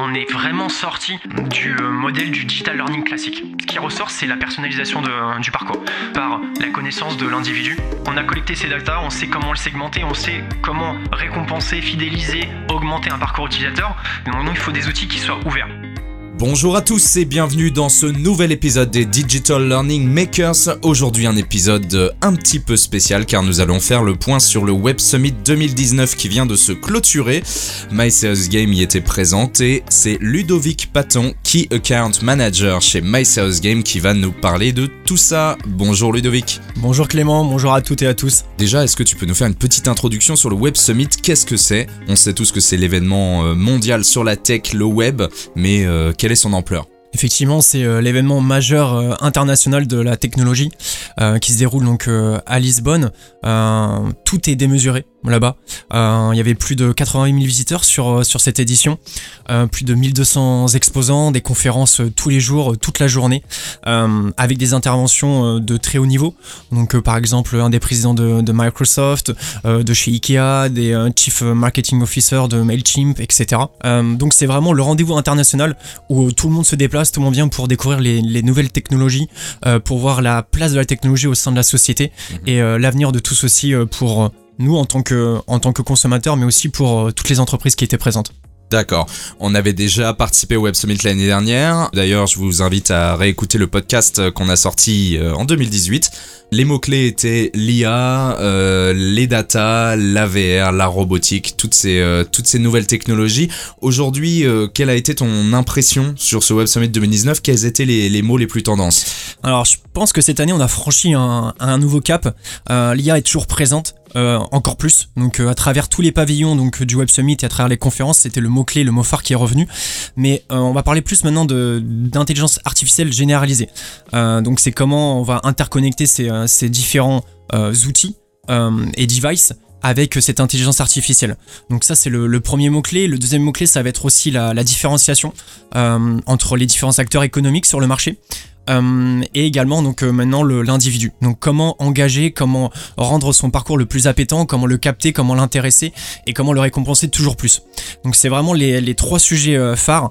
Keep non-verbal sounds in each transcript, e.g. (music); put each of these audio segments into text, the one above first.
on est vraiment sorti du euh, modèle du digital learning classique. Ce qui ressort, c'est la personnalisation de- du parcours par la connaissance de l'individu. On a collecté ces data, on sait comment le segmenter, on sait comment récompenser, fidéliser, augmenter un parcours utilisateur. Donc il faut des outils qui soient ouverts. Bonjour à tous et bienvenue dans ce nouvel épisode des Digital Learning Makers. Aujourd'hui un épisode un petit peu spécial car nous allons faire le point sur le Web Summit 2019 qui vient de se clôturer. My Sales Game y était présent et c'est Ludovic Paton, Key Account Manager chez My Sales Game qui va nous parler de tout ça. Bonjour Ludovic. Bonjour Clément, bonjour à toutes et à tous. Déjà, est-ce que tu peux nous faire une petite introduction sur le Web Summit? Qu'est-ce que c'est? On sait tous que c'est l'événement euh, mondial sur la tech, le web, mais euh, quelle est son ampleur? Effectivement, c'est euh, l'événement majeur euh, international de la technologie euh, qui se déroule donc à Lisbonne. Tout est démesuré là-bas. Euh, Il y avait plus de 88 000 visiteurs sur, euh, sur cette édition, Euh, plus de 1200 exposants, des conférences tous les jours, toute la journée, euh, avec des interventions de très haut niveau. Donc euh, par exemple un des présidents de, de Microsoft, euh, de chez Ikea, des euh, Chief Marketing Officer de Mailchimp, etc. Euh, donc c'est vraiment le rendez-vous international où tout le monde se déplace, tout le monde vient pour découvrir les, les nouvelles technologies, euh, pour voir la place de la technologie au sein de la société et euh, l'avenir de tout ceci euh, pour euh, nous en tant que, en tant que consommateurs, mais aussi pour euh, toutes les entreprises qui étaient présentes. D'accord. On avait déjà participé au Web Summit l'année dernière. D'ailleurs, je vous invite à réécouter le podcast euh, qu'on a sorti euh, en 2018. Les mots-clés étaient l'IA, euh, les data, la VR, la robotique, toutes ces, euh, toutes ces nouvelles technologies. Aujourd'hui, euh, quelle a été ton impression sur ce Web Summit 2019 Quels étaient les, les mots les plus tendances? Alors je pense que cette année on a franchi un, un nouveau cap. L'IA est toujours présente. Euh, encore plus donc euh, à travers tous les pavillons donc du Web Summit et à travers les conférences c'était le mot clé le mot phare qui est revenu mais euh, on va parler plus maintenant d'intelligence artificielle généralisée donc c'est comment on va interconnecter ces, différents outils et devices avec cette intelligence artificielle. Donc ça c'est le, premier mot-clé. Le deuxième mot-clé ça va être aussi la, différenciation entre les différents acteurs économiques sur le marché. Euh, et également donc euh, maintenant l'individu. Donc comment engager, comment rendre son parcours le plus appétant, comment le capter, comment l'intéresser et comment le récompenser toujours plus. Donc c'est vraiment les, trois sujets euh, phares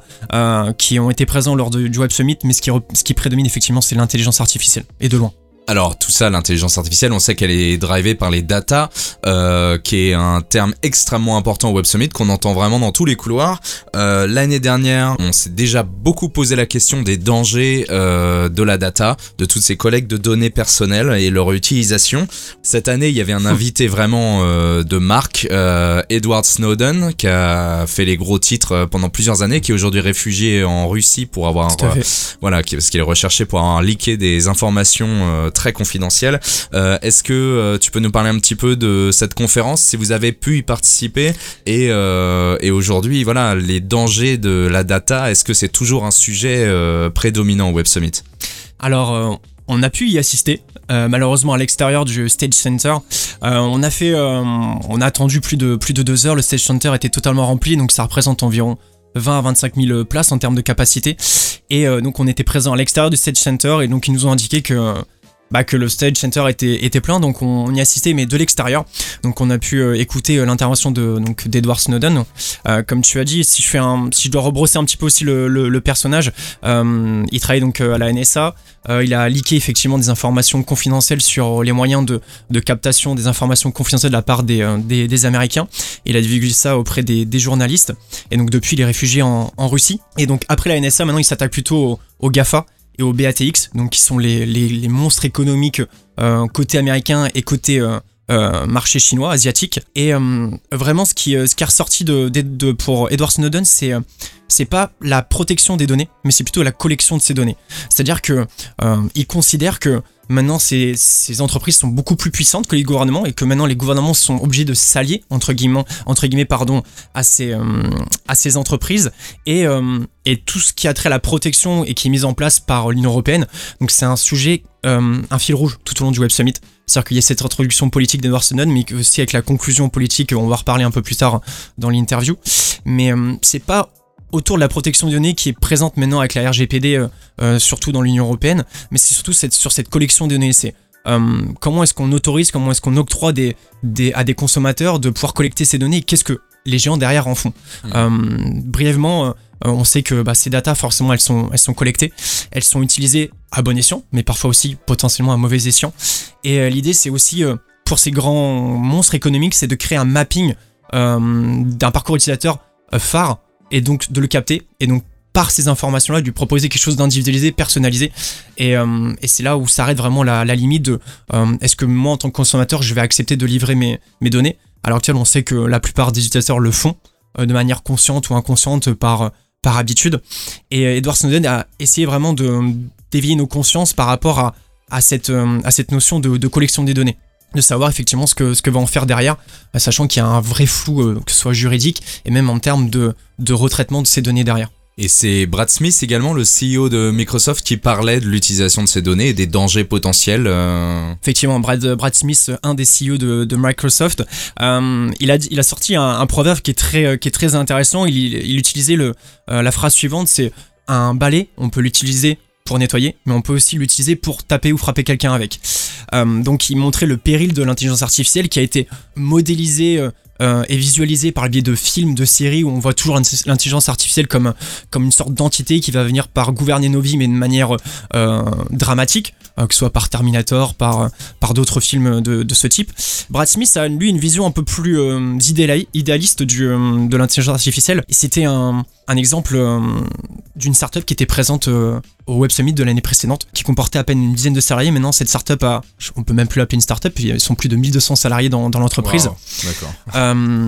qui ont été présents lors de- du Web Summit, mais qui, ce qui prédomine effectivement c'est l'intelligence artificielle et de loin. Alors tout ça, l'intelligence artificielle, on sait qu'elle est drivée par les data, euh, qui est un terme extrêmement important au Web Summit qu'on entend vraiment dans tous les couloirs. Euh, L'année dernière, on s'est déjà beaucoup posé la question des dangers euh, de la data, de toutes ces collectes de données personnelles et leur utilisation. Cette année, il y avait un invité vraiment de marque, Edward Snowden, qui a fait les gros titres pendant plusieurs années, qui est aujourd'hui réfugié en Russie pour avoir voilà, qui- parce qu'il est recherché pour avoir leaké des informations très confidentielles. Euh, Est-ce que euh, tu peux nous parler un petit peu de cette conférence, si vous avez pu y participer et, euh, aujourd'hui, voilà, les dangers de la data, est-ce que c'est toujours un sujet prédominant au Web Summit? Alors, on a pu y assister, malheureusement à l'extérieur du Stage Center. On a fait, on a attendu plus de plus de deux heures. Le Stage Center était totalement rempli, donc ça représente environ 20 à 25 000 places en termes de capacité. Et donc on était présent à l'extérieur du Stage Center et donc ils nous ont indiqué que bah, que le stage center était, était plein, donc on, on y assistait, mais de l'extérieur. Donc on a pu euh, écouter euh, l'intervention de donc d'Edward Snowden. Euh, comme tu as dit, si je fais un, si je dois rebrosser un petit peu aussi le, le- le personnage, euh, il travaille donc euh, à la NSA. Il a leaké effectivement des informations confidentielles sur les moyens de, de captation des informations confidentielles de la part des, des, des Américains. Il a divulgué ça auprès des, des journalistes. Et donc depuis, il est réfugié en, en Russie. Et donc après la NSA, maintenant il s'attaque plutôt au, au GAFA et au BATX, donc qui sont les, les, monstres économiques euh, côté américain et côté euh, euh, marché chinois, asiatique. Et vraiment, ce qui, ce qui est ressorti de, pour Edward Snowden, c'est c'est pas la protection des données, mais c'est plutôt la collection de ces données. C'est-à-dire que euh, il considère que maintenant ces, entreprises sont beaucoup plus puissantes que les gouvernements et que maintenant les gouvernements sont obligés de s'allier entre guillemets, entre guillemets pardon, à ces, euh, entreprises et, euh, et tout ce qui a trait à la protection et qui est mis en place par l'Union européenne. Donc c'est un sujet, euh, un fil rouge tout au long du Web Summit. C'est-à-dire qu'il y a cette introduction politique d'Edward Snowden, mais aussi avec la conclusion politique, on va reparler un peu plus tard dans l'interview. Mais c'est pas autour de la protection des données qui est présente maintenant avec la RGPD, euh, euh, surtout dans l'Union européenne, mais c'est surtout cette, sur cette collection de données. C'est euh, comment est-ce qu'on autorise, comment est-ce qu'on octroie des, des, à des consommateurs de pouvoir collecter ces données et qu'est-ce que les géants derrière en font. Euh, brièvement, on sait que bah, ces datas, forcément, elles sont, elles sont collectées, elles sont utilisées à bon escient, mais parfois aussi potentiellement à mauvais escient. Et l'idée, c'est aussi, pour ces grands monstres économiques, c'est de créer un mapping d'un parcours utilisateur phare et donc de le capter et donc par ces informations-là, lui proposer quelque chose d'individualisé, personnalisé. Et, euh, c'est là où s'arrête vraiment la, limite de euh, est-ce que moi, en tant que consommateur, je vais accepter de livrer mes, mes données? À l'heure actuelle, on sait que la plupart des utilisateurs le font euh, de manière consciente ou inconsciente par, par habitude. Et Edward Snowden a essayé vraiment d'éveiller nos consciences par rapport à, à, cette, à cette notion de collection des données de savoir effectivement ce que, ce que va en faire derrière, sachant qu'il y a un vrai flou, que ce soit juridique et même en termes de, de retraitement de ces données derrière. Et c'est Brad Smith également, le CEO de Microsoft, qui parlait de l'utilisation de ces données et des dangers potentiels. Euh. Effectivement, Brad, Brad Smith, un des CEO de, de Microsoft, euh, il, a, il a sorti un, proverbe qui est très, qui est très intéressant. Il, il utilisait le, euh, la phrase suivante, c'est un balai, on peut l'utiliser pour nettoyer, mais on peut aussi l'utiliser pour taper ou frapper quelqu'un avec. donc il montrait le péril de l'intelligence artificielle qui a été modélisé euh, est visualisé par le biais de films, de séries où on voit toujours l'intelligence artificielle comme, comme une sorte d'entité qui va venir par gouverner nos vies mais de manière euh, dramatique, euh, que ce soit par Terminator, par, par d'autres films de, ce type. Brad Smith a lui une vision un peu plus idéaliste du, de l'intelligence artificielle. Et c'était un, un exemple d'une startup qui était présente au Web Summit de l'année précédente, qui comportait à peine une dizaine de salariés. Maintenant, cette startup a, on peut même plus l'appeler une startup, ils sont plus de 1200 salariés dans, dans l'entreprise. D'accord. Euh,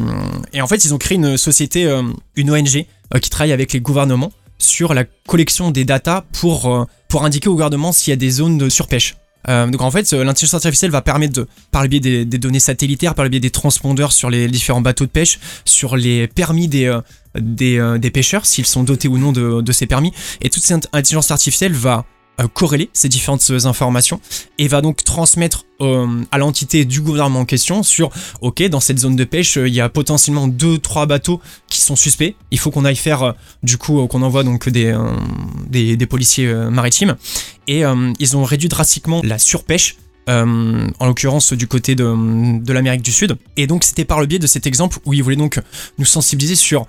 et en fait, ils ont créé une société, euh, une ONG, euh, qui travaille avec les gouvernements sur la collection des datas pour, pour indiquer au gouvernement s'il y a des zones de surpêche. Donc en fait, l'intelligence artificielle va permettre de, par le biais des, données satellitaires, par le biais des transpondeurs sur les différents bateaux de pêche, sur les permis des, des, pêcheurs, s'ils sont dotés ou non de, ces permis, et toute cette intelligence artificielle va euh, corréler ces différentes informations et va donc transmettre euh, à l'entité du gouvernement en question sur ok dans cette zone de pêche euh, il y a potentiellement deux trois bateaux sont suspects il faut qu'on aille faire du coup qu'on envoie donc des, des, policiers maritimes et ils ont réduit drastiquement la surpêche en l'occurrence du côté de, de l'Amérique du Sud. Et donc c'était par le biais de cet exemple où ils voulaient donc nous sensibiliser sur,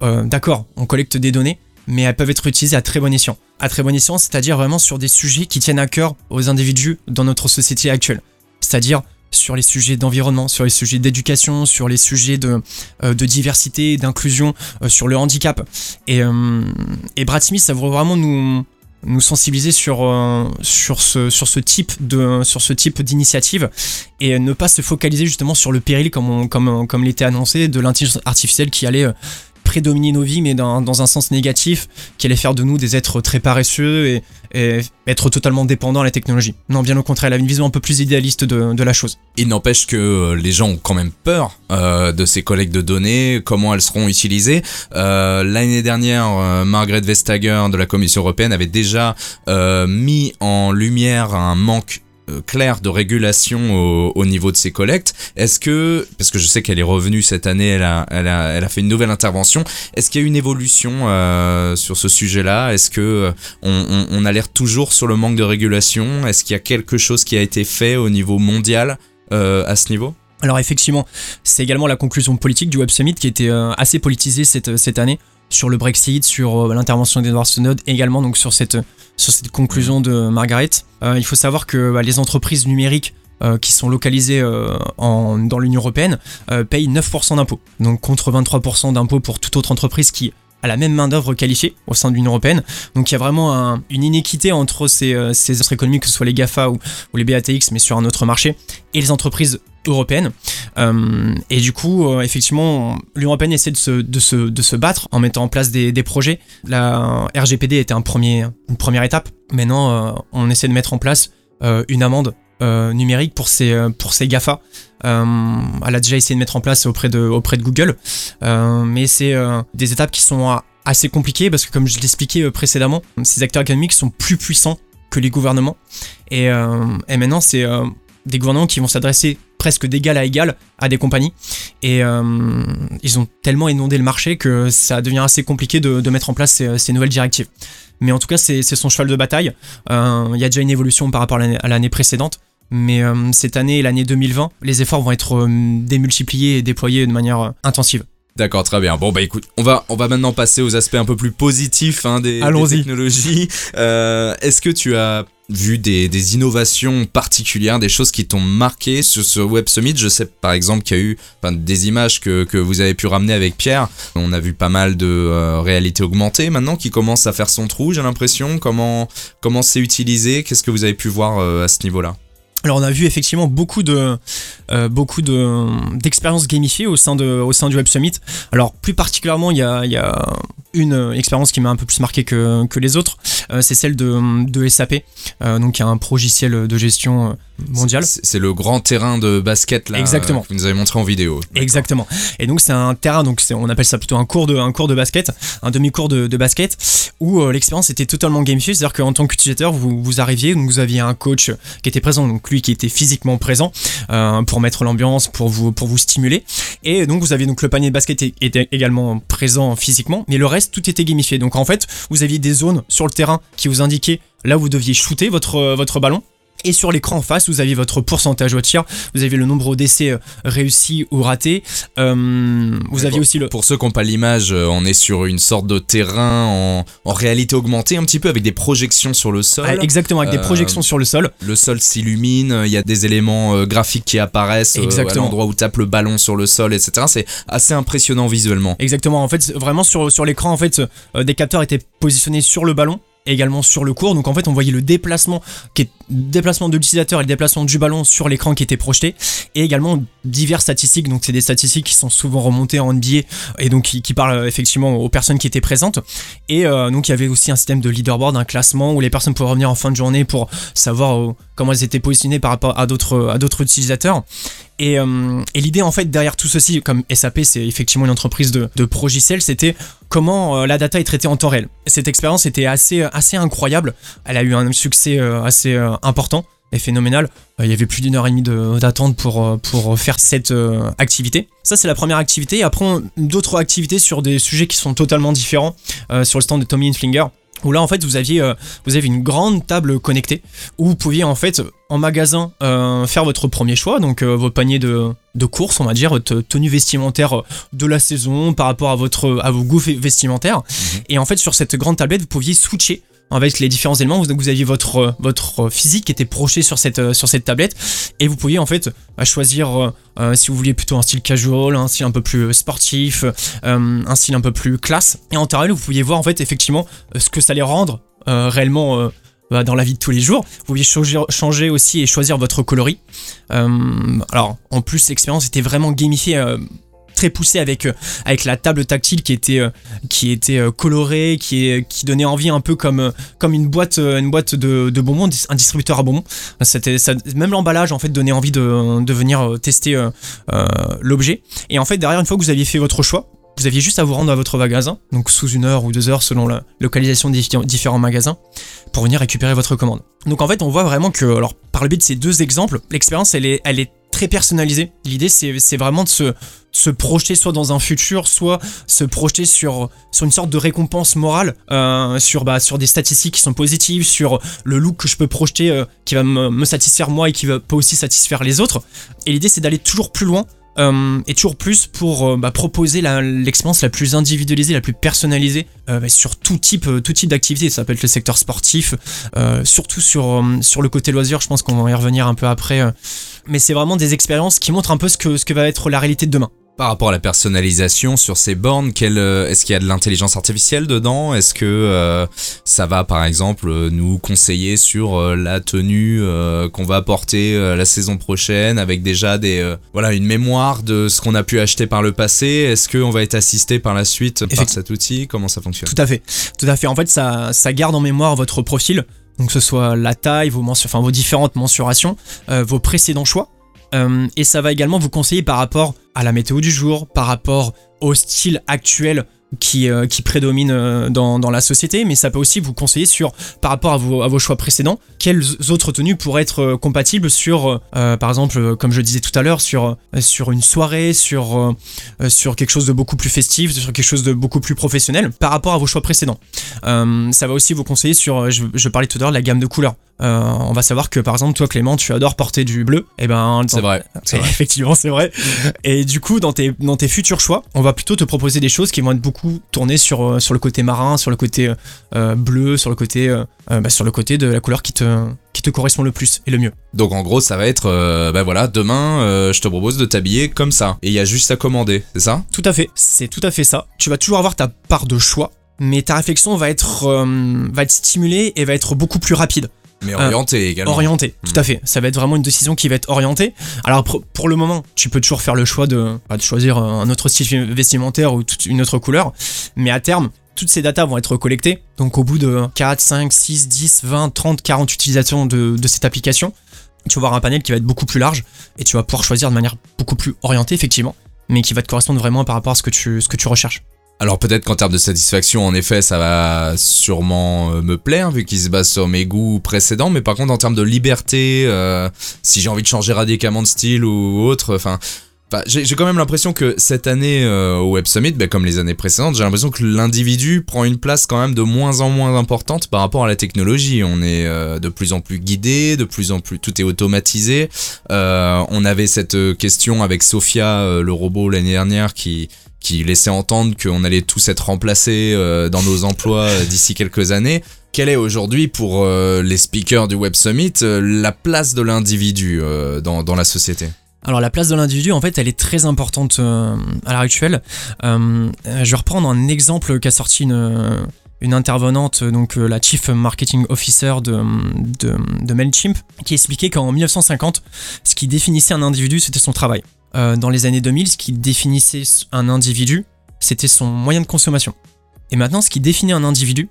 d'accord, on collecte des données, mais elles peuvent être utilisées à très bon escient. À très bon escient, c'est-à-dire vraiment sur des sujets qui tiennent à cœur aux individus dans notre société actuelle. C'est-à-dire sur les sujets d'environnement, sur les sujets d'éducation, sur les sujets de, euh, de diversité, d'inclusion, euh, sur le handicap. Et, euh, et Brad Smith, ça veut vraiment nous, sensibiliser sur, ce, type d'initiative et ne pas se focaliser justement sur le péril comme l'était annoncé de l'intelligence artificielle qui allait prédominer nos vies, mais dans, dans, un sens négatif, qui allait faire de nous des êtres très paresseux et, être totalement dépendants à la technologie. Non, bien au contraire, elle a une vision un peu plus idéaliste de, la chose. Il n'empêche que euh, les gens ont quand même peur euh, de ces collectes de données, comment elles seront utilisées. Euh, L'année dernière, Margaret Vestager de la Commission européenne avait déjà mis en lumière un manque euh, claire de régulation au, niveau de ses collectes. Est-ce que, parce que je sais qu'elle est revenue cette année, elle a, fait une nouvelle intervention, est-ce qu'il y a une évolution euh, sur ce sujet-là? Est-ce que euh, on, alerte toujours sur le manque de régulation? Est-ce qu'il y a quelque chose qui a été fait au niveau mondial à ce niveau? Alors effectivement, c'est également la conclusion politique du Web Summit qui était assez politisée cette année sur le Brexit, sur l'intervention d'Edward Snowden, également sur cette conclusion de Margaret. Euh, il faut savoir que bah, les entreprises numériques euh, qui sont localisées euh, dans l'Union Européenne payent 9% d'impôts, donc contre 23% d'impôts pour toute autre entreprise qui a la même main-d'œuvre qualifiée au sein de l'Union Européenne. Donc il y a vraiment une inéquité entre ces, ces offres économiques, que ce soit les GAFA ou, ou, les BATX, mais sur un autre marché, et les entreprises européenne. Euh, et du coup, euh, effectivement, l'Union européenne essaie de se, de, se, de se, battre en mettant en place des, des, projets. La RGPD était un premier, une première étape. Maintenant, euh, on essaie de mettre en place une amende numérique pour ces, pour ces GAFA. elle a déjà essayé de mettre en place auprès de, auprès de Google. mais c'est des étapes qui sont assez compliquées parce que, comme je l'expliquais précédemment, ces acteurs économiques sont plus puissants que les gouvernements. Et, et maintenant, c'est des gouvernements qui vont s'adresser presque d'égal à égal à des compagnies. Et euh, ils ont tellement inondé le marché que ça devient assez compliqué de, mettre en place ces, nouvelles directives. Mais en tout cas, c'est son cheval de bataille. Euh, il y a déjà une évolution par rapport à l'année précédente. Mais euh, cette année et l'année 2020, les efforts vont être démultipliés et déployés de manière intensive. D'accord, très bien. Bon bah écoute, on va on va maintenant passer aux aspects un peu plus positifs hein, des, des technologies. Euh, Est-ce que tu as vu des, innovations particulières, des choses qui t'ont marqué sur ce Web Summit Je sais par exemple qu'il y a eu des images que, que vous avez pu ramener avec Pierre. On a vu pas mal de euh, réalité augmentée maintenant qui commence à faire son trou, j'ai l'impression. Comment comment c'est utilisé? Qu'est-ce que vous avez pu voir euh, à ce niveau-là? Alors on a vu effectivement beaucoup euh, d'expériences gamifiées au sein du Web Summit. Alors plus particulièrement il y a, une euh, expérience qui m'a un peu plus marqué que, les autres, Euh, c'est celle de, SAP, donc un progiciel de gestion mondial. C'est le grand terrain de basket là. Exactement. euh, Que vous nous avez montré en vidéo. Exactement. Et donc c'est un terrain, donc on appelle ça plutôt un cours de, un cours de basket, un demi-cours de, de basket, où euh, l'expérience était totalement gamifiée, c'est-à-dire qu'en tant qu'utilisateur, vous, vous arriviez, donc vous aviez un coach qui était présent, donc lui qui était physiquement présent euh, pour mettre l'ambiance, pour vous, pour vous stimuler, et donc vous aviez donc le panier de basket était également présent physiquement, mais le reste tout était gamifié. Donc en fait, vous aviez des zones sur le terrain qui vous indiquaient là où vous deviez shooter votre, votre ballon. Et sur l'écran en face, vous aviez votre pourcentage au tir, vous aviez le nombre d'essais euh, réussis ou ratés, euh, vous aviez aussi le... Pour ceux qui n'ont pas l'image, euh, on est sur une sorte de terrain en, en réalité augmentée, un petit peu avec des projections sur le sol. Ah, exactement, avec Euh, des projections sur le sol. Le sol s'illumine, il y a des éléments graphiques qui apparaissent à Exactement. l'endroit où tape le ballon sur le sol, etc. C'est assez impressionnant visuellement. Exactement, en fait, vraiment sur, sur l'écran, en fait, des capteurs étaient positionnés sur le ballon également sur le cours. Donc en fait, on voyait le déplacement qui est déplacement de l'utilisateur et le déplacement du ballon sur l'écran qui était projeté et également diverses statistiques. Donc c'est des statistiques qui sont souvent remontées en NBA et donc qui, parlent euh, effectivement aux personnes qui étaient présentes. Et euh, donc il y avait aussi un système de leaderboard, un classement où les personnes pouvaient revenir en fin de journée pour savoir euh, comment elles étaient positionnées par rapport à d'autres à d'autres utilisateurs. Et, l'idée en fait derrière tout ceci, comme SAP c'est effectivement une entreprise de, de progiciels, c'était comment euh, la data est traitée en temps réel. Cette expérience était assez, assez incroyable, elle a eu un succès euh, assez euh, important et phénoménal. Euh, Il y avait plus d'une heure et demie de- d'attente pour, euh, faire cette euh, activité. Ça c'est la première activité. Après d'autres activités sur des sujets qui sont totalement différents euh, sur le stand de Tommy Hilfiger. Où là en fait vous aviez, euh, vous avez une grande table connectée où vous pouviez en fait en magasin euh, faire votre premier choix, donc euh, vos paniers de, de course, on va dire, votre tenue vestimentaire de la saison par rapport à, votre, à vos goûts ve- vestimentaires. Et en fait sur cette grande tablette vous pouviez switcher avec les différents éléments, vous, aviez votre, euh, votre physique qui était projeté sur cette, euh, sur cette tablette et vous pouviez en fait bah, choisir euh, euh, si vous vouliez plutôt un style casual, un style un peu plus sportif, euh, un style un peu plus classe. Et en réel, vous pouviez voir en fait effectivement euh, ce que ça allait rendre euh, réellement euh, bah, dans la vie de tous les jours. Vous pouviez changer, changer aussi et choisir votre coloris. Euh, alors en plus l'expérience était vraiment gamifiée. Poussée avec euh, avec la table tactile qui était euh, qui était euh, colorée qui qui donnait envie un peu comme comme une boîte une boîte de, bonbons un distributeur à bonbons c'était ça, même l'emballage en fait donnait envie de, de venir tester l'objet et en fait derrière une fois que vous aviez fait votre choix vous aviez juste à vous rendre à votre magasin, donc sous une heure ou deux heures selon la localisation des diffé- différents magasins, pour venir récupérer votre commande. Donc en fait, on voit vraiment que, alors par le biais de ces deux exemples, l'expérience elle est, elle est très personnalisée. L'idée c'est vraiment de se, se projeter soit dans un futur, soit se projeter sur, sur une sorte de récompense morale, euh, sur, bah, sur des statistiques qui sont positives, sur le look que je peux projeter euh, qui va me, me satisfaire moi et qui va pas aussi satisfaire les autres. Et l'idée c'est d'aller toujours plus loin euh, et toujours plus pour euh, bah, proposer l'expérience la plus individualisée, la plus personnalisée euh, bah, sur tout type, tout type d'activité. Ça peut être le secteur sportif, surtout sur, sur le côté loisir. Je pense qu'on va y revenir un peu après. mais c'est vraiment des expériences qui montrent un peu ce que, ce que va être la réalité de demain. Par rapport à la personnalisation sur ces bornes, quelle, euh, est-ce qu'il y a de l'intelligence artificielle dedans? Est-ce que euh, ça va par exemple euh, nous conseiller sur euh, la tenue euh, qu'on va porter la saison prochaine avec déjà des voilà une mémoire de ce qu'on a pu acheter par le passé? Est-ce qu'on va être assisté par la suite par cet outil? Comment ça fonctionne? Tout à fait, tout à fait. En fait, ça, ça garde en mémoire votre profil, donc que ce soit la taille, vos, enfin, vos différentes mensurations, vos précédents choix. Euh, et ça va également vous conseiller par rapport à la météo du jour, par rapport au style actuel qui, euh, qui prédomine euh, dans, dans la société, mais ça peut aussi vous conseiller sur, par rapport à vos, à vos choix précédents, quelles autres tenues pourraient être euh, compatibles sur, par exemple, comme je disais tout à l'heure, sur, sur une soirée, sur, sur quelque chose de beaucoup plus festif, sur quelque chose de beaucoup plus professionnel, par rapport à vos choix précédents. Ça va aussi vous conseiller sur, je, je parlais tout à l'heure de la gamme de couleurs. Euh, on va savoir que par exemple toi Clément tu adores porter du bleu et ben C'est vrai, (laughs) vrai. Effectivement, c'est vrai. Et Et du coup, dans tes, dans tes futurs choix, on va plutôt te proposer des choses qui vont être beaucoup tournées sur, euh, sur le côté marin, sur le côté euh, bleu, sur le côté, euh, euh, bah, sur le côté de la couleur qui te, qui te correspond le plus et le mieux. Donc en gros, ça va être, euh, bah voilà, demain, euh, je te propose de t'habiller comme ça. Et il y a juste à commander, c'est ça? Tout à fait, c'est tout à fait ça. Tu vas toujours avoir ta part de choix, mais ta réflexion va être, euh, va être stimulée et va être beaucoup plus rapide. Mais Euh, orienté également. Orienté, Hmm. tout à fait. Ça va être vraiment une décision qui va être orientée. Alors pour, pour le moment, tu peux toujours faire le choix de, bah, de choisir un autre style vestimentaire ou toute une autre couleur, mais à terme, toutes ces datas vont être collectées. Donc au bout de 4, 5, 6, 10, 20, 30, 40 utilisations de, de cette application, tu vas avoir un panel qui va être beaucoup plus large et tu vas pouvoir choisir de manière beaucoup plus orientée, effectivement, mais qui va te correspondre vraiment par rapport à ce que tu, ce que tu recherches. Alors peut-être qu'en termes de satisfaction, en effet, ça va sûrement euh, me plaire vu qu'il se base sur mes goûts précédents, mais par contre en termes de liberté, euh, si j'ai envie de changer radicalement de style ou autre, enfin... j'ai quand même l'impression que cette année euh, au Web Summit, ben, comme les années précédentes, j'ai l'impression que l'individu prend une place quand même de moins en moins importante par rapport à la technologie. On est euh, de plus en plus guidé, de plus en plus tout est automatisé. On avait cette question avec Sophia, le robot l'année dernière, qui qui laissait entendre qu'on allait tous être remplacés euh, dans nos emplois euh, d'ici quelques années. Quelle est aujourd'hui pour euh, les speakers du Web Summit la place de l'individu dans, la société? Alors la place de l'individu, en fait, elle est très importante à l'heure actuelle. Je vais reprendre un exemple qu'a sorti une, intervenante, donc la Chief Marketing Officer de, de, de MailChimp, qui expliquait qu'en 1950, ce qui définissait un individu, c'était son travail. Euh, dans les années 2000, ce qui définissait un individu, c'était son moyen de consommation. Et maintenant, ce qui définit un individu,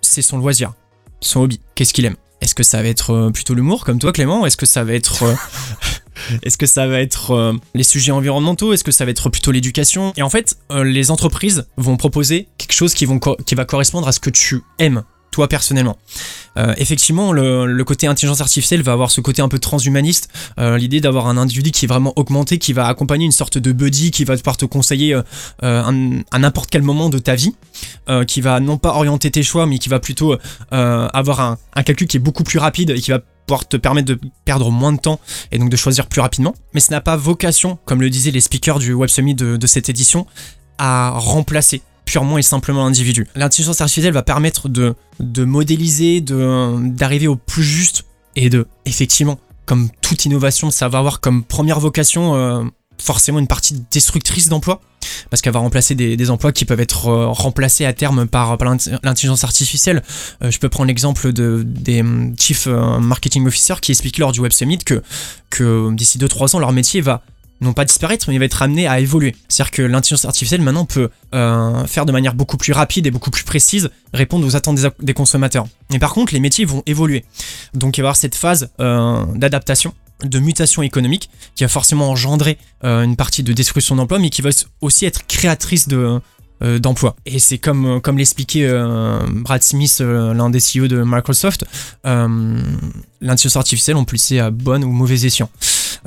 c'est son loisir, son hobby. Qu'est-ce qu'il aime? Est-ce que ça va être euh, plutôt l'humour, comme toi Clément? Est-ce que ça va être... euh, (laughs) Est-ce que ça va être les sujets environnementaux? Est-ce que ça va être plutôt l'éducation? Et en fait, les entreprises vont proposer quelque chose qui va correspondre à ce que tu aimes, toi personnellement. Euh, effectivement, le, côté intelligence artificielle va avoir ce côté un peu transhumaniste, euh, l'idée d'avoir un individu qui est vraiment augmenté, qui va accompagner une sorte de buddy, qui va pouvoir te conseiller euh, à n'importe quel moment de ta vie, qui va non pas orienter tes choix, mais qui va plutôt avoir un, calcul qui est beaucoup plus rapide et qui va pouvoir te permettre de perdre moins de temps et donc de choisir plus rapidement. Mais ce n'a pas vocation, comme le disaient les speakers du Web Summit de cette édition, à remplacer purement et simplement l'individu. L'intelligence artificielle va permettre de, de modéliser, d'arriver au plus juste et de, effectivement, comme toute innovation, ça va avoir comme première vocation euh, forcément une partie destructrice d'emplois, parce qu'elle va remplacer des, emplois qui peuvent être euh, remplacés à terme par, l'intelligence artificielle. Euh, je peux prendre l'exemple de, des Chief Marketing Officers qui expliquent lors du Web Summit que, que d'ici 2-3 ans, leur métier va non pas disparaître, mais il va être amené à évoluer. C'est-à-dire que l'intelligence artificielle maintenant peut euh, faire de manière beaucoup plus rapide et beaucoup plus précise répondre aux attentes des, consommateurs. Mais par contre, les métiers vont évoluer. Donc il va y avoir cette phase euh, d'adaptation de mutation économique qui va forcément engendrer euh, une partie de destruction d'emplois mais qui va aussi être créatrice de d'emplois. Et c'est comme, comme l'expliquait Brad Smith, l'un des CEO de Microsoft, l'intelligence artificielle, on peut laisser à bon ou mauvais escient.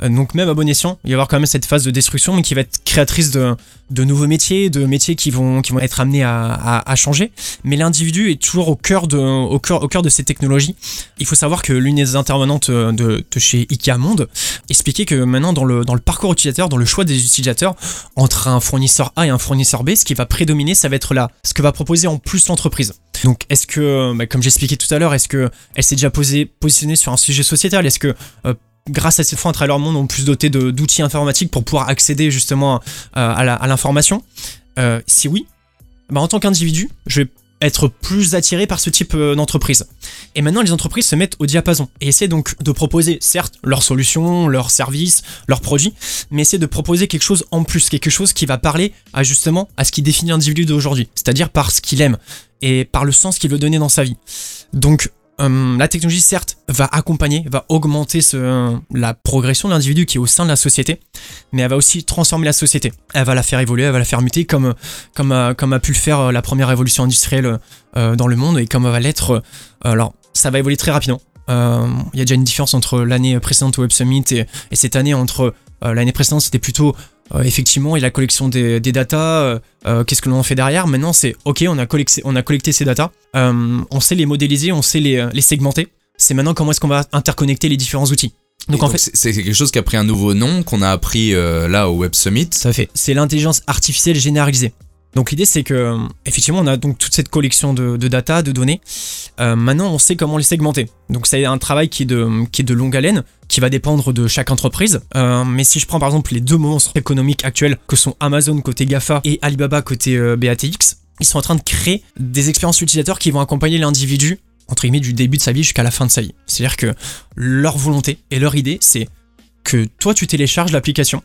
Euh, donc même à bon escient, il va y avoir quand même cette phase de destruction, mais qui va être créatrice de, de nouveaux métiers, de métiers qui vont, qui vont être amenés à, à, changer. Mais l'individu est toujours au cœur, de, au, cœur, au cœur de ces technologies. Il faut savoir que l'une des intervenantes de, de chez IKEA Monde expliquait que maintenant dans le, dans le parcours utilisateur, dans le choix des utilisateurs, entre un fournisseur A et un fournisseur B, ce qui va prédominer, ça va être là, ce que va proposer en plus l'entreprise. Donc, est-ce que, bah, comme j'expliquais tout à l'heure, est-ce que elle s'est déjà posé, positionnée sur un sujet sociétal? Est-ce que euh, grâce à cette fois, un trailer monde ont plus doté d'outils informatiques pour pouvoir accéder justement euh, à l'information Euh, Si oui, bah, en tant qu'individu, je vais être plus attiré par ce type euh, d'entreprise. Et maintenant, les entreprises se mettent au diapason et essaient donc de proposer, certes, leurs solutions, leurs services, leurs produits, mais essaient de proposer quelque chose en plus, quelque chose qui va parler à justement à ce qui définit l'individu d'aujourd'hui, c'est-à-dire par ce qu'il aime et par le sens qu'il veut donner dans sa vie. Donc, euh, la technologie, certes, va accompagner, va augmenter ce- la progression de l'individu qui est au sein de la société, mais elle va aussi transformer la société. Elle va la faire évoluer, elle va la faire muter comme, comme, a, pu le faire euh, la première révolution industrielle euh, dans le monde et comme va l'être. euh, alors, ça va évoluer très rapidement. Euh, Il y a déjà une différence entre l'année précédente au Web Summit et, et cette année entre euh, l'année précédente, c'était plutôt euh, effectivement et la collection des, des datas. euh, euh, Qu'est-ce que l'on en fait derrière? Maintenant, c'est ok, on a collecté, on a collecté ces datas, euh, on sait les modéliser, on sait les, les segmenter. C'est maintenant comment est-ce qu'on va interconnecter les différents outils. Donc, en fait, c'est quelque chose qui a pris un nouveau nom qu'on a appris là au Web Summit. Ça fait. C'est l'intelligence artificielle généralisée. Donc l'idée c'est que effectivement on a donc toute cette collection de, data, de données. Euh, maintenant on sait comment les segmenter. Donc c'est un travail qui est, de, longue haleine, qui va dépendre de chaque entreprise. Euh, mais si je prends par exemple les deux monstres économiques actuels que sont Amazon côté GAFA et Alibaba côté euh, BATX, ils sont en train de créer des expériences utilisateurs qui vont accompagner l'individu entre guillemets du début de sa vie jusqu'à la fin de sa vie. C'est-à-dire que leur volonté et leur idée c'est que toi tu télécharges l'application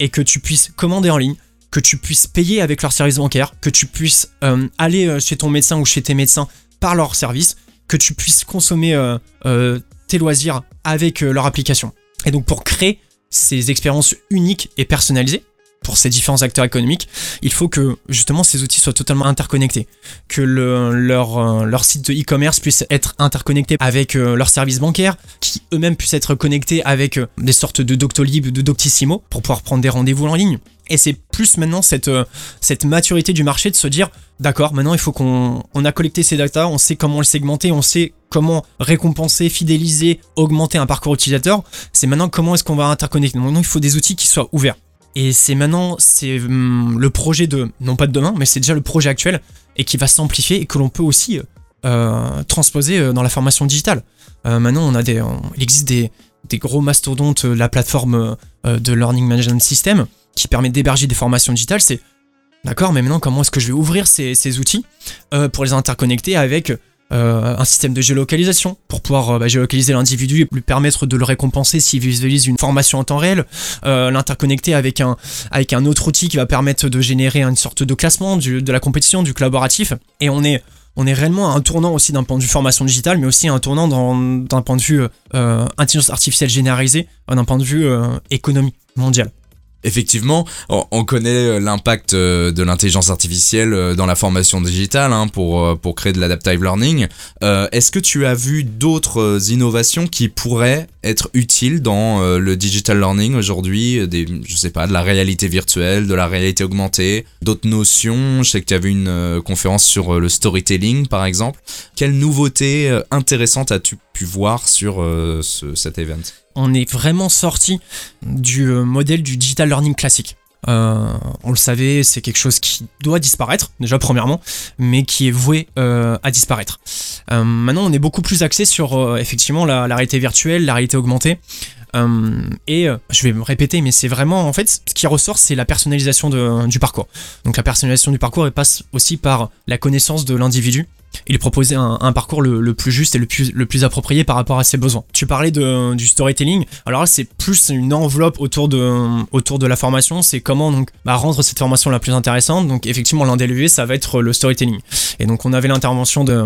et que tu puisses commander en ligne, que tu puisses payer avec leur service bancaire, que tu puisses euh, aller euh, chez ton médecin ou chez tes médecins par leur service, que tu puisses consommer euh, tes loisirs avec leur application. Et donc pour créer ces expériences uniques et personnalisées, pour ces différents acteurs économiques, il faut que justement ces outils soient totalement interconnectés, que leur, site de e-commerce puisse être interconnecté avec leur service bancaire, qui eux-mêmes puissent être connectés avec des sortes de Doctolib, de Doctissimo, pour pouvoir prendre des rendez-vous en ligne, et c'est plus maintenant cette, euh, cette maturité du marché de se dire, d'accord, maintenant il faut qu'on on a collecté ces data, on sait comment le segmenter, on sait comment récompenser, fidéliser, augmenter un parcours utilisateur. C'est maintenant comment est-ce qu'on va interconnecter. Maintenant il faut des outils qui soient ouverts. Et c'est maintenant, c'est hum, le projet de, non pas de demain, mais c'est déjà le projet actuel et qui va s'amplifier et que l'on peut aussi euh, transposer euh, dans la formation digitale. maintenant, on a des, il existe des, des gros mastodontes, la plateforme de Learning Management System, qui permet d'héberger des formations digitales, c'est d'accord, mais maintenant comment est-ce que je vais ouvrir ces, outils euh, pour les interconnecter avec euh, un système de géolocalisation pour pouvoir euh, bah, géolocaliser l'individu et lui permettre de le récompenser s'il visualise une formation en temps réel, l'interconnecter avec un, avec un autre outil qui va permettre de générer une sorte de classement de la compétition, du collaboratif, et on est on est réellement à un tournant aussi d'un point de vue formation digitale, mais aussi un tournant d'un point de vue intelligence artificielle généralisée, d'un point de vue économie mondiale. Effectivement, on connaît euh, l'impact euh, de l'intelligence artificielle euh, dans la formation digitale hein, pour, pour créer de l'adaptive learning. Est-ce que tu as vu d'autres innovations qui pourraient être utiles dans le digital learning aujourd'hui? Je sais pas, de la réalité virtuelle, de la réalité augmentée, d'autres notions? Je sais que tu as vu une conférence sur le storytelling par exemple. Quelle nouveauté intéressante as-tu pu voir sur ce, cet event? On est vraiment sorti du euh, modèle du digital learning classique. Euh, on le savait, c'est quelque chose qui doit disparaître, déjà premièrement, mais qui est voué euh, à disparaître. maintenant, on est beaucoup plus axé sur effectivement la, réalité virtuelle, la réalité augmentée. et je vais me répéter, mais c'est vraiment en fait ce qui ressort, c'est la personnalisation du parcours. Donc la personnalisation du parcours passe aussi par la connaissance de l'individu il proposait un, un parcours le, plus juste et le plus, le plus approprié par rapport à ses besoins. Tu parlais de, du storytelling, alors là c'est plus une enveloppe autour de, autour de la formation, c'est comment donc bah, rendre cette formation la plus intéressante. Donc effectivement l'un des leviers ça va être le storytelling. Et donc on avait l'intervention de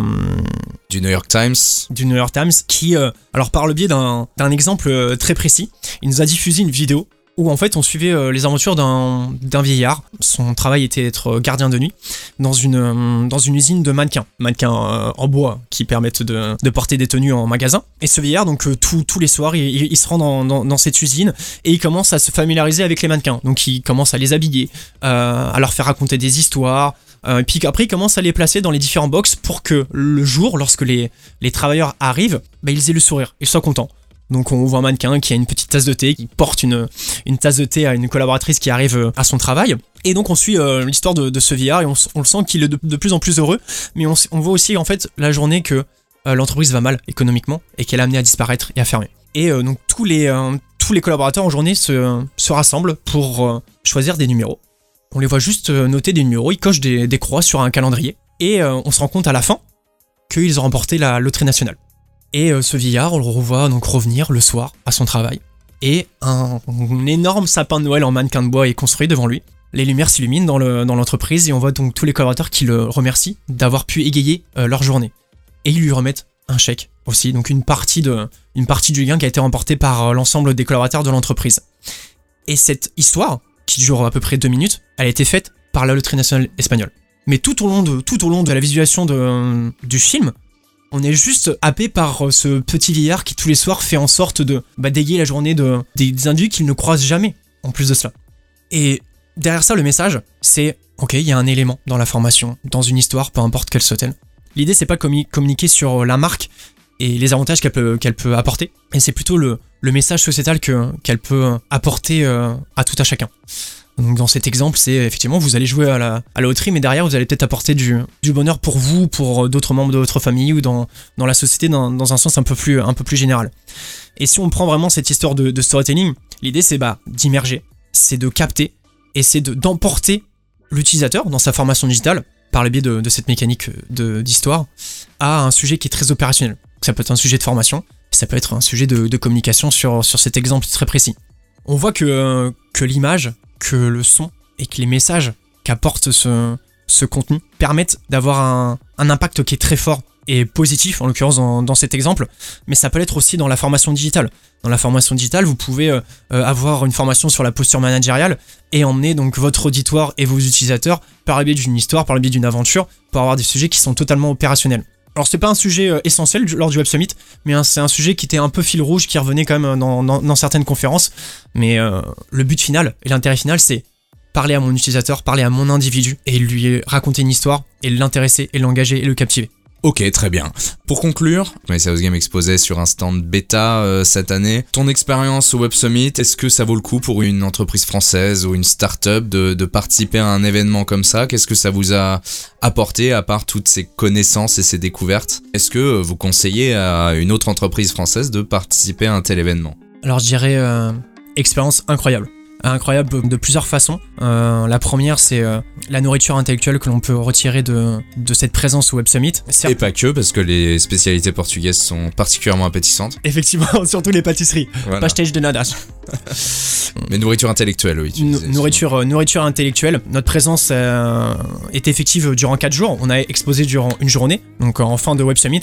du New York Times, du New York Times qui, euh, alors par le biais d'un exemple euh, très précis, il nous a diffusé une vidéo où en fait on suivait euh, les aventures d'un vieillard. Son travail était d'être gardien de nuit dans une, euh, usine de mannequins, mannequins euh, en bois qui permettent de, porter des tenues en magasin. Et ce vieillard, donc tous les soirs, il, se rend dans, cette usine et il commence à se familiariser avec les mannequins. Donc il commence à les habiller, à leur faire raconter des histoires, et puis après, il commence à les placer dans les différents box pour que le jour, lorsque les, travailleurs arrivent, bah, ils aient le sourire et soient contents. Donc on voit un mannequin qui a une petite tasse de thé, qui porte une, tasse de thé à une collaboratrice qui arrive euh, à son travail. Et donc on suit euh, l'histoire de, ce vieillard et on, le sent qu'il est de, plus en plus heureux. Mais on, voit aussi en fait la journée que euh, l'entreprise va mal économiquement et qu'elle est amenée à disparaître et à fermer. Et donc tous les, tous les collaborateurs en journée se, se rassemblent pour choisir des numéros. On les voit juste noter des numéros, ils cochent des, des croix sur un calendrier. Et on se rend compte à la fin qu'ils ont remporté la loterie nationale. Et euh, ce vieillard, on le revoit donc revenir le soir à son travail. Et un, énorme sapin de Noël en mannequin de bois est construit devant lui. Les lumières s'illuminent dans l'entreprise et on voit donc tous les collaborateurs qui le remercient d'avoir pu égayer euh, leur journée. Et ils lui remettent un chèque aussi, donc une partie, de, une partie du gain qui a été remporté par euh, l'ensemble des collaborateurs de l'entreprise. Et cette histoire, qui dure à peu près deux minutes, elle a été faite par la loterie nationale espagnole. Mais tout au long de, la visualisation du film, on est juste happé par euh, ce petit vieillard qui tous les soirs fait en sorte de badayer la journée de, des, individus qu'il ne croise jamais, en plus de cela. Et derrière ça, le message, c'est ok, il y a un élément dans la formation, dans une histoire, peu importe quelle soit-elle. L'idée, c'est pas communiquer sur la marque et les avantages qu'elle peut, apporter, et c'est plutôt le, message sociétal que qu'elle peut apporter euh, à tout à chacun. Donc dans cet exemple, c'est effectivement vous allez jouer à la, à loterie, mais derrière vous allez peut-être apporter du, bonheur pour vous, pour d'autres membres de votre famille ou dans, la société dans, un sens un peu plus, général. Et si on prend vraiment cette histoire de, storytelling, l'idée c'est bah, d'immerger, c'est de capter et c'est de- d'emporter l'utilisateur dans sa formation digitale par le biais de, cette mécanique d'histoire à un sujet qui est très opérationnel. Ça peut être un sujet de formation, ça peut être un sujet de, communication sur, cet exemple très précis. On voit que, que l'image, que le son et que les messages qu'apporte ce, contenu permettent d'avoir un, impact qui est très fort et positif, en l'occurrence dans, cet exemple, mais ça peut l'être aussi dans la formation digitale. Dans la formation digitale, vous pouvez euh, avoir une formation sur la posture managériale et emmener donc votre auditoire et vos utilisateurs par le biais d'une histoire, par le biais d'une aventure, pour avoir des sujets qui sont totalement opérationnels. Alors c'est pas un sujet euh, essentiel lors du Web Summit, mais c'est un sujet qui était un peu fil rouge, qui revenait quand même dans, dans- dans certaines conférences. Mais euh, le but final et l'intérêt final, c'est parler à mon utilisateur, parler à mon individu et lui raconter une histoire et l'intéresser et l'engager et le captiver. Ok, très bien. Pour conclure, House Game exposait sur un stand bêta euh, cette année. Ton expérience au Web Summit, est-ce que ça vaut le coup pour une entreprise française ou une start-up de, de participer à un événement comme ça? Qu'est-ce que ça vous a apporté à part toutes ces connaissances et ces découvertes? Est-ce que vous conseillez à une autre entreprise française de participer à un tel événement? Alors je dirais euh, expérience incroyable. Incroyable de plusieurs façons. Euh, la première, c'est euh, la nourriture intellectuelle que l'on peut retirer de, de cette présence au Web Summit. Et pas que, parce que les spécialités portugaises sont particulièrement appétissantes. effectivement, (laughs) surtout les pâtisseries. Voilà. Pastéis de nadas. (laughs) Mais nourriture intellectuelle, oui. tu Nou- disais, nourriture, euh, nourriture intellectuelle. Notre présence est effective durant 4 jours. On a exposé durant une journée, donc en fin de Web Summit.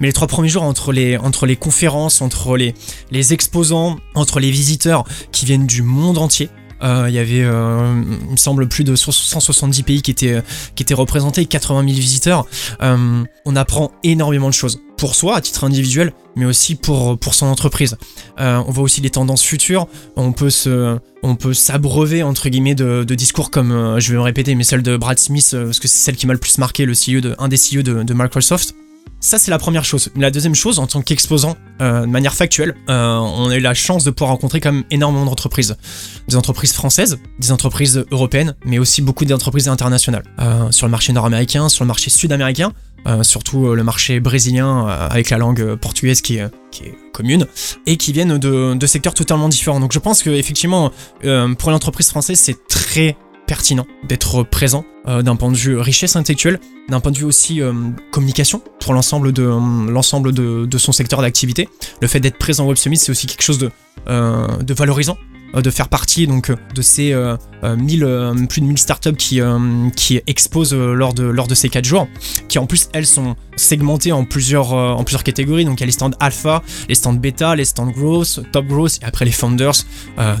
Mais les trois premiers jours, entre les, entre les conférences, entre les, les exposants, entre les visiteurs qui viennent du monde entier, il y avait, euh, il me semble, plus de so- 170 pays qui étaient, étaient représentés, 80 000 visiteurs. Euh, on apprend énormément de choses. Pour soi, à titre individuel, mais aussi pour, son entreprise. Euh, on voit aussi les tendances futures. On peut se, s'abreuver entre guillemets de, discours comme, euh, je vais me répéter, mais celle de Brad Smith, euh, parce que c'est celle qui m'a le plus marqué, le CEO un des CEO de Microsoft. Ça, c'est la première chose. La deuxième chose, en tant qu'exposant, euh, de manière factuelle, euh, on a eu la chance de pouvoir rencontrer quand même énormément d'entreprises. Des entreprises françaises, des entreprises européennes, mais aussi beaucoup d'entreprises internationales. Euh, sur le marché nord-américain, sur le marché sud-américain, surtout le marché brésilien avec la langue portugaise qui est, commune, et qui viennent de, de secteurs totalement différents. Donc je pense que effectivement, pour l'entreprise française, c'est très pertinent d'être présent euh, d'un point de vue richesse intellectuelle, d'un point de vue aussi euh, communication pour l'ensemble de euh, l'ensemble de, son secteur d'activité. Le fait d'être présent au Web Summit, c'est aussi quelque chose de, valorisant de faire partie donc de ces euh, euh, 1000, euh, plus de 1000 startups qui, qui exposent lors de, lors de ces 4 jours, qui en plus elles sont segmentées en plusieurs, en plusieurs catégories. Donc il y a les stands alpha, les stands bêta, les stands growth, top growth, et après les founders,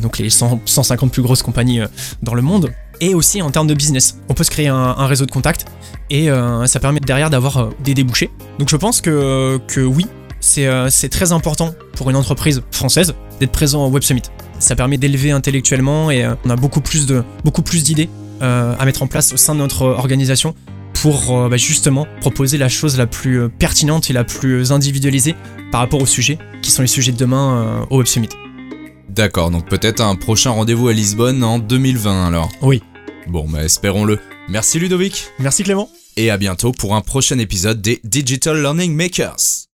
donc les 100 150 plus grosses compagnies dans le monde. Et aussi en termes de business, on peut se créer un, réseau de contacts et euh, ça permet derrière d'avoir euh, des débouchés. Donc je pense que, que oui, c'est euh, c'est très important pour une entreprise française d'être présent au Web Summit. Ça permet d'élever intellectuellement et on a beaucoup plus de beaucoup plus d'idées à mettre en place au sein de notre organisation pour bah, justement proposer la chose la plus pertinente et la plus individualisée par rapport aux sujets qui sont les sujets de demain au Web Summit. D'accord, donc peut-être un prochain rendez-vous à Lisbonne en 2020 alors. Oui. Bon, bah espérons-le. Merci Ludovic, Merci Clément. et à bientôt pour un prochain épisode des Digital Learning Makers.